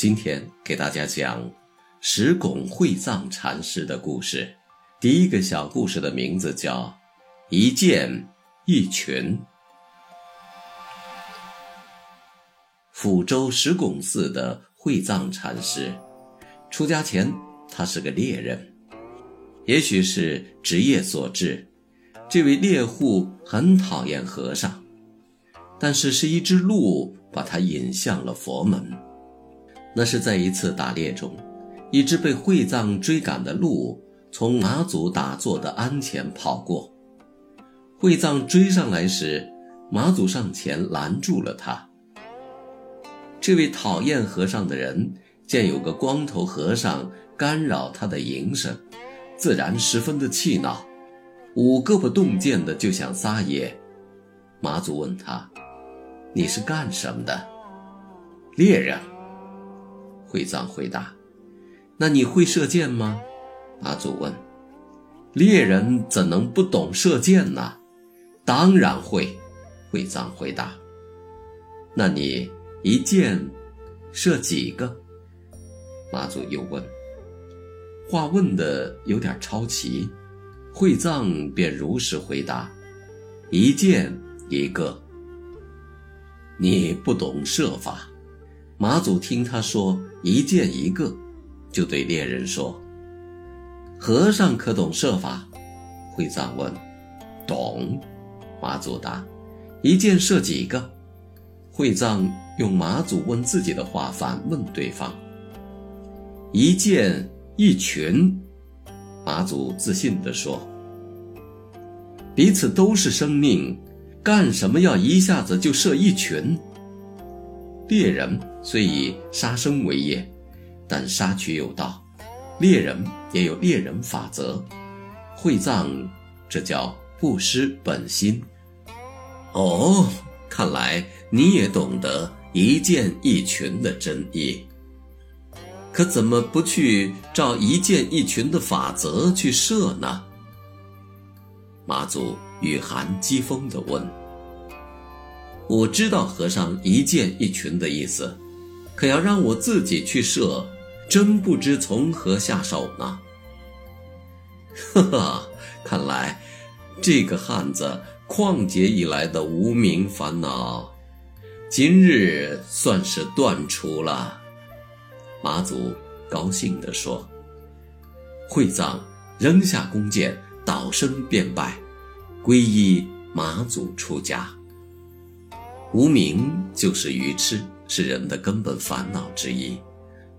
今天给大家讲石拱会藏禅师的故事。第一个小故事的名字叫《一剑一群》。抚州石拱寺的会藏禅师，出家前他是个猎人，也许是职业所致，这位猎户很讨厌和尚，但是是一只鹿把他引向了佛门。那是在一次打猎中，一只被会藏追赶的鹿从马祖打坐的鞍前跑过。会藏追上来时，马祖上前拦住了他。这位讨厌和尚的人见有个光头和尚干扰他的营生，自然十分的气恼，舞胳膊动剑的就想撒野。马祖问他：“你是干什么的？”猎人。会藏回答：“那你会射箭吗？”马祖问：“猎人怎能不懂射箭呢？”“当然会。”会藏回答。“那你一箭射几个？”马祖又问。话问的有点超奇，会藏便如实回答：“一箭一个。”你不懂射法。马祖听他说一箭一个，就对猎人说：“和尚可懂射法？”会藏问：“懂。”马祖答：“一箭射几个？”会藏用马祖问自己的话反问对方：“一箭一群。”马祖自信地说：“彼此都是生命，干什么要一下子就射一群？”猎人虽以杀生为业，但杀取有道，猎人也有猎人法则。会藏，这叫不失本心。哦，看来你也懂得一箭一群的真意。可怎么不去照一箭一群的法则去射呢？马祖雨寒讥讽地问。我知道和尚一箭一群的意思，可要让我自己去射，真不知从何下手呢。呵呵，看来这个汉子旷劫以来的无名烦恼，今日算是断除了。马祖高兴地说。会藏扔下弓箭，倒身便拜，皈依马祖出家。无名就是愚痴，是人的根本烦恼之一。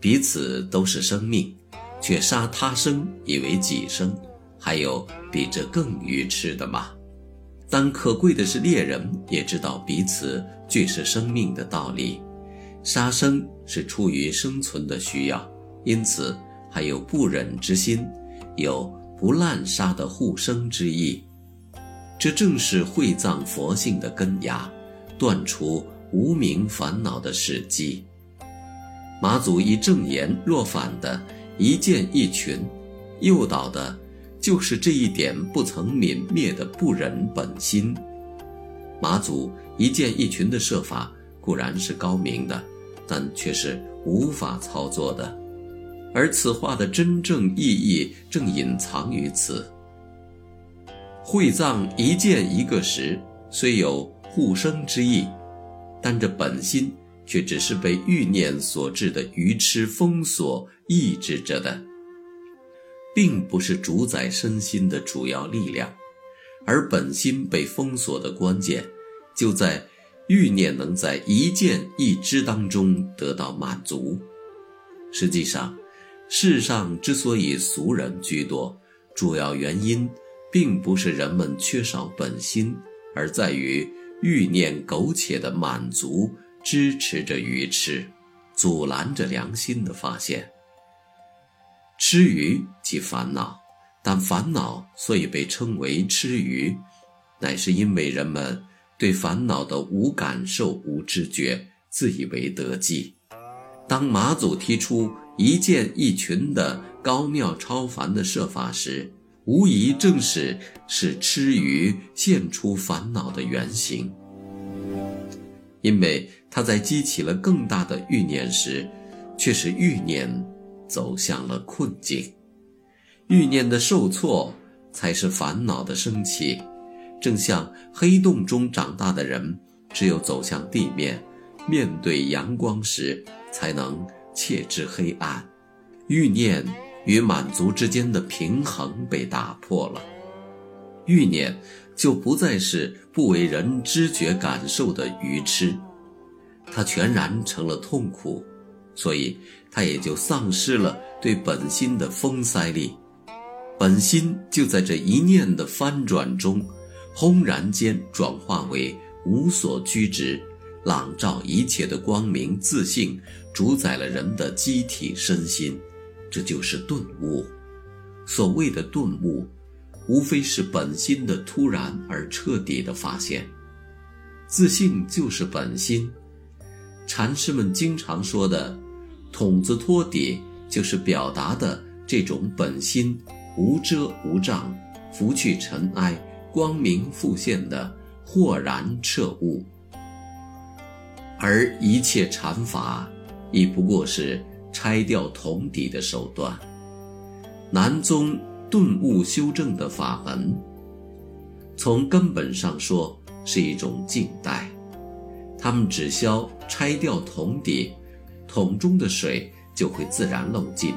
彼此都是生命，却杀他生以为己生，还有比这更愚痴的吗？但可贵的是，猎人也知道彼此俱是生命的道理，杀生是出于生存的需要，因此还有不忍之心，有不滥杀的护生之意。这正是会藏佛性的根芽。断除无名烦恼的时机。马祖一正言若反的一见一群，诱导的，就是这一点不曾泯灭的不忍本心。马祖一见一群的设法固然是高明的，但却是无法操作的，而此话的真正意义正隐藏于此。会藏一见一个时，虽有。护生之意，但这本心却只是被欲念所致的愚痴封锁抑制着的，并不是主宰身心的主要力量。而本心被封锁的关键，就在欲念能在一见一知当中得到满足。实际上，世上之所以俗人居多，主要原因并不是人们缺少本心，而在于欲念苟且的满足支持着愚痴，阻拦着良心的发现。吃鱼即烦恼，但烦恼所以被称为吃鱼，乃是因为人们对烦恼的无感受、无知觉，自以为得计。当马祖提出一见一群的高妙超凡的设法时，无疑正是使痴愚现出烦恼的原型，因为他在激起了更大的欲念时，却是欲念走向了困境。欲念的受挫，才是烦恼的升起。正像黑洞中长大的人，只有走向地面，面对阳光时，才能切知黑暗。欲念。与满足之间的平衡被打破了，欲念就不再是不为人知觉感受的愚痴，它全然成了痛苦，所以它也就丧失了对本心的封塞力。本心就在这一念的翻转中，轰然间转化为无所拘执、朗照一切的光明自信，主宰了人的机体身心。这就是顿悟。所谓的顿悟，无非是本心的突然而彻底的发现。自信就是本心。禅师们经常说的“筒子托底”，就是表达的这种本心无遮无障、拂去尘埃、光明复现的豁然彻悟。而一切禅法，亦不过是。拆掉铜底的手段，南宗顿悟修正的法门，从根本上说是一种静待。他们只消拆掉铜底，桶中的水就会自然漏尽，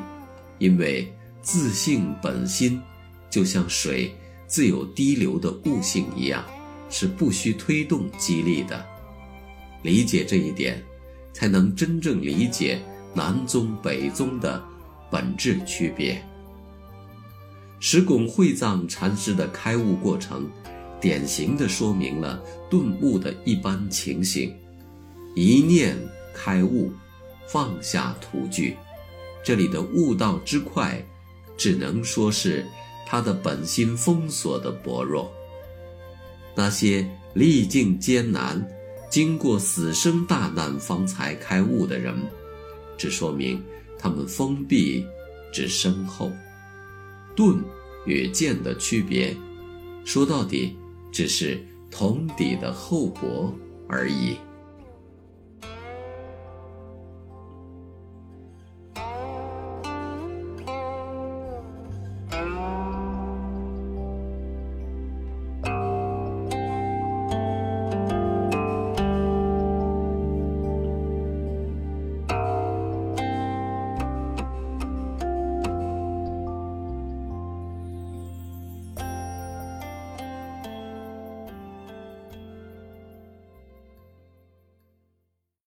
因为自性本心就像水自有滴流的悟性一样，是不需推动激励的。理解这一点，才能真正理解。南宗北宗的本质区别。石拱会藏禅师的开悟过程，典型的说明了顿悟的一般情形：一念开悟，放下图具。这里的悟道之快，只能说是他的本心封锁的薄弱。那些历尽艰难，经过死生大难方才开悟的人。只说明他们封闭之深厚，盾与剑的区别，说到底只是铜底的厚薄而已。